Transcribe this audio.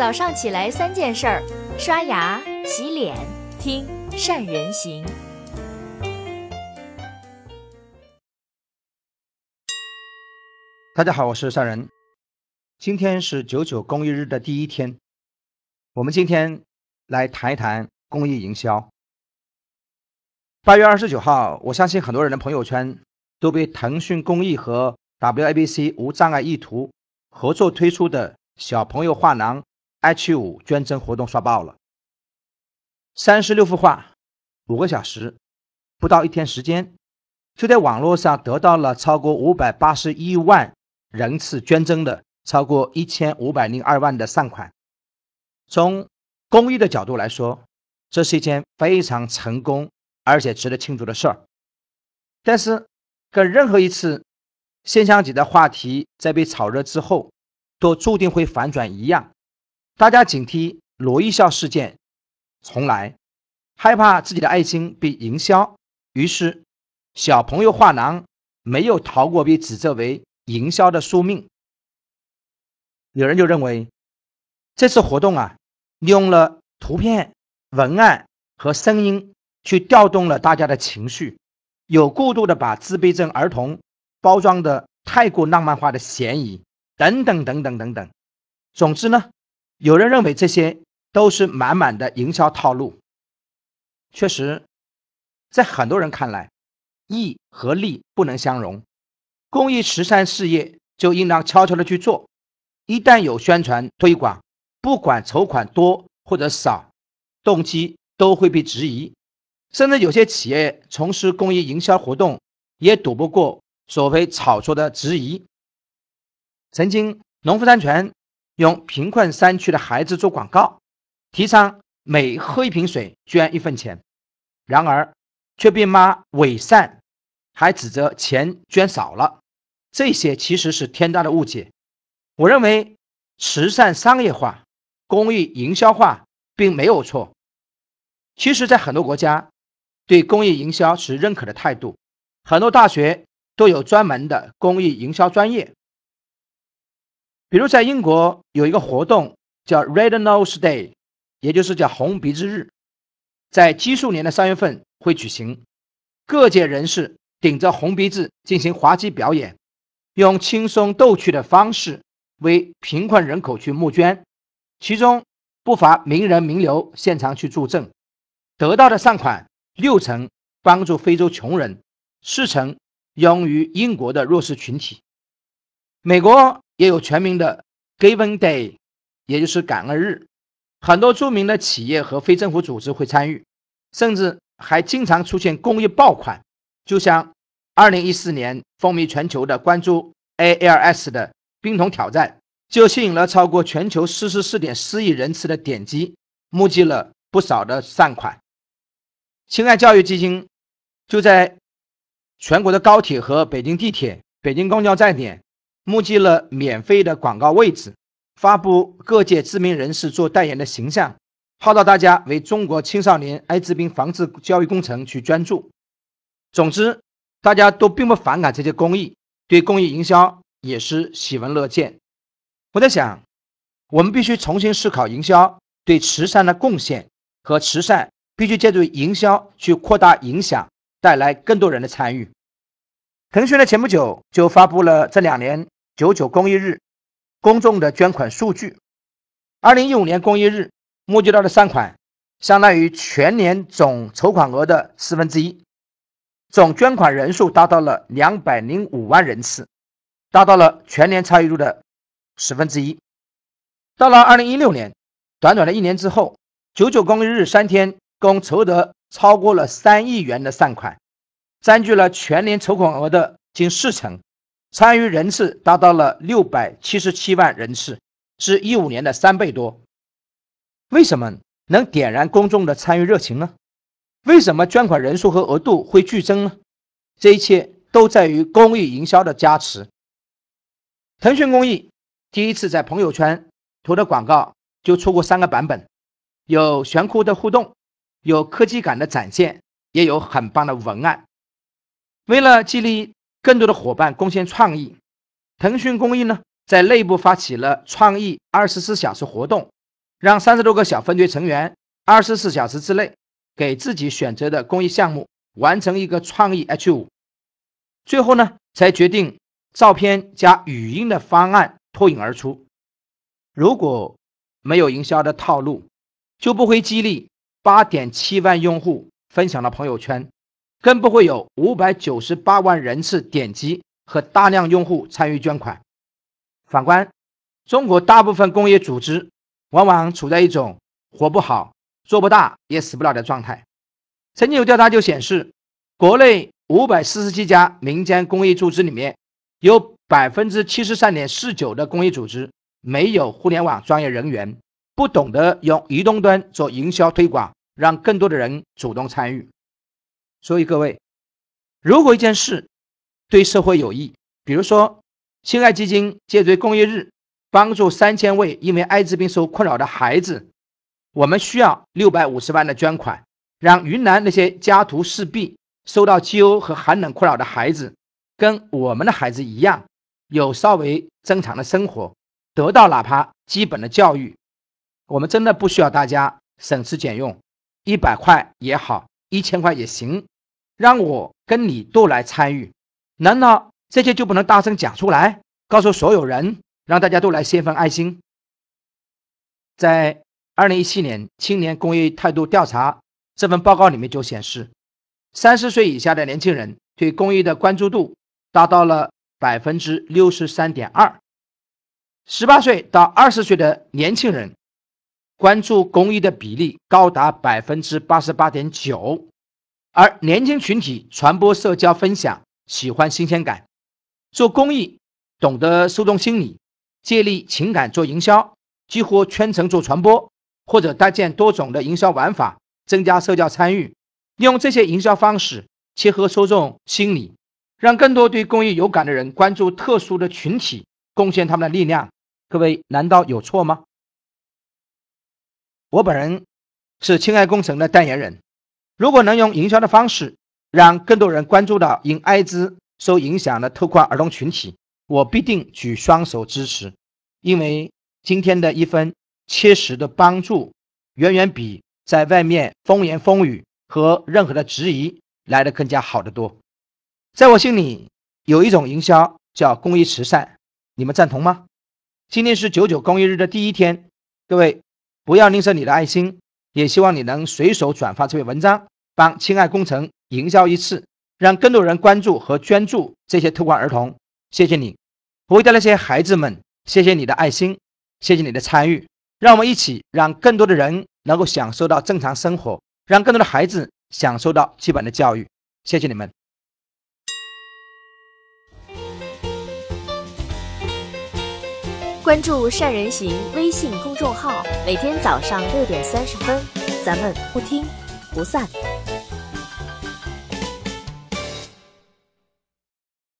早上起来三件事儿：刷牙、洗脸、听善人行。大家好，我是善人。今天是九九公益日的第一天，我们今天来谈一谈公益营销。八月二十九号，我相信很多人的朋友圈都被腾讯公益和 WABC 无障碍意图合作推出的小朋友画廊 H 五捐赠活动刷爆了。三十六幅画，五个小时，不到一天时间，就在网络上得到了超过五百八十一万人次捐赠的超过一千五百零二万的善款。从公益的角度来说，这是一件非常成功。而且值得庆祝的事儿，但是跟任何一次现象级的话题在被炒热之后，都注定会反转一样。大家警惕罗一笑事件重来，害怕自己的爱心被营销，于是小朋友画廊没有逃过被指责为营销的宿命。有人就认为这次活动啊，用了图片、文案和声音。去调动了大家的情绪，有过度的把自闭症儿童包装的太过浪漫化的嫌疑，等等等等等等。总之呢，有人认为这些都是满满的营销套路。确实，在很多人看来，义和利不能相容，公益慈善事业就应当悄悄的去做。一旦有宣传推广，不管筹款多或者少，动机都会被质疑。甚至有些企业从事公益营销活动，也躲不过所谓炒作的质疑。曾经，农夫山泉用贫困山区的孩子做广告，提倡每喝一瓶水捐一分钱，然而却被骂伪善，还指责钱捐少了。这些其实是天大的误解。我认为，慈善商业化、公益营销化并没有错。其实，在很多国家，对公益营销持认可的态度，很多大学都有专门的公益营销专业。比如在英国有一个活动叫 Red Nose Day，也就是叫红鼻子日，在奇数年的三月份会举行，各界人士顶着红鼻子进行滑稽表演，用轻松逗趣的方式为贫困人口去募捐，其中不乏名人名流现场去助阵，得到的善款。六成帮助非洲穷人，四成用于英国的弱势群体。美国也有全民的 Giving Day，也就是感恩日，很多著名的企业和非政府组织会参与，甚至还经常出现公益爆款。就像2014年风靡全球的关注 ALS 的冰桶挑战，就吸引了超过全球44.4亿人次的点击，募集了不少的善款。亲爱教育基金就在全国的高铁和北京地铁、北京公交站点募集了免费的广告位置，发布各界知名人士做代言的形象，号召大家为中国青少年艾滋病防治教育工程去捐助。总之，大家都并不反感这些公益，对公益营销也是喜闻乐见。我在想，我们必须重新思考营销对慈善的贡献和慈善。必须借助营销去扩大影响，带来更多人的参与。腾讯呢，前不久就发布了这两年九九公益日公众的捐款数据。二零一五年公益日募集到的善款，相当于全年总筹款额的四分之一，总捐款人数达到了两百零五万人次，达到了全年参与度的十分之一。到了二零一六年，短短的一年之后，九九公益日三天。共筹得超过了三亿元的善款，占据了全年筹款额的近四成，参与人次达到了六百七十七万人次，是一五年的三倍多。为什么能点燃公众的参与热情呢？为什么捐款人数和额度会剧增呢？这一切都在于公益营销的加持。腾讯公益第一次在朋友圈投的广告就出过三个版本，有悬酷的互动。有科技感的展现，也有很棒的文案。为了激励更多的伙伴贡献创意，腾讯公益呢在内部发起了创意二十四小时活动，让三十多个小分队成员二十四小时之内给自己选择的公益项目完成一个创意 H 五，最后呢才决定照片加语音的方案脱颖而出。如果没有营销的套路，就不会激励八点七万用户分享到朋友圈，更不会有五百九十八万人次点击和大量用户参与捐款。反观中国大部分公益组织。往往处在一种活不好、做不大也死不了的状态。曾经有调查就显示，国内五百四十七家民间公益组织里面，有百分之七十三点四九的公益组织没有互联网专业人员，不懂得用移动端做营销推广，让更多的人主动参与。所以各位，如果一件事对社会有益，比如说新爱基金借追公益日。帮助三千位因为艾滋病受困扰的孩子，我们需要六百五十万的捐款，让云南那些家徒四壁、受到饥饿和寒冷困扰的孩子，跟我们的孩子一样，有稍微正常的生活，得到哪怕基本的教育。我们真的不需要大家省吃俭用，一百块也好，一千块也行，让我跟你都来参与。难道这些就不能大声讲出来，告诉所有人？让大家都来献份爱心。在二零一七年青年公益态度调查这份报告里面就显示，三十岁以下的年轻人对公益的关注度达到了百分之六十三点二，十八岁到二十岁的年轻人关注公益的比例高达百分之八十八点九，而年轻群体传播社交分享，喜欢新鲜感，做公益懂得受众心理。借力情感做营销，几乎全程做传播，或者搭建多种的营销玩法，增加社交参与。利用这些营销方式，切合受众心理，让更多对公益有感的人关注特殊的群体，贡献他们的力量。各位，难道有错吗？我本人是亲爱工程的代言人。如果能用营销的方式，让更多人关注到因艾滋受影响的特困儿童群体。我必定举双手支持，因为今天的一分切实的帮助，远远比在外面风言风语和任何的质疑来的更加好得多。在我心里，有一种营销叫公益慈善，你们赞同吗？今天是九九公益日的第一天，各位不要吝啬你的爱心，也希望你能随手转发这篇文章，帮亲爱工程营销一次，让更多人关注和捐助这些特困儿童。谢谢你。为的那些孩子们，谢谢你的爱心，谢谢你的参与，让我们一起让更多的人能够享受到正常生活，让更多的孩子享受到基本的教育。谢谢你们！关注善人行微信公众号，每天早上六点三十分，咱们不听不散。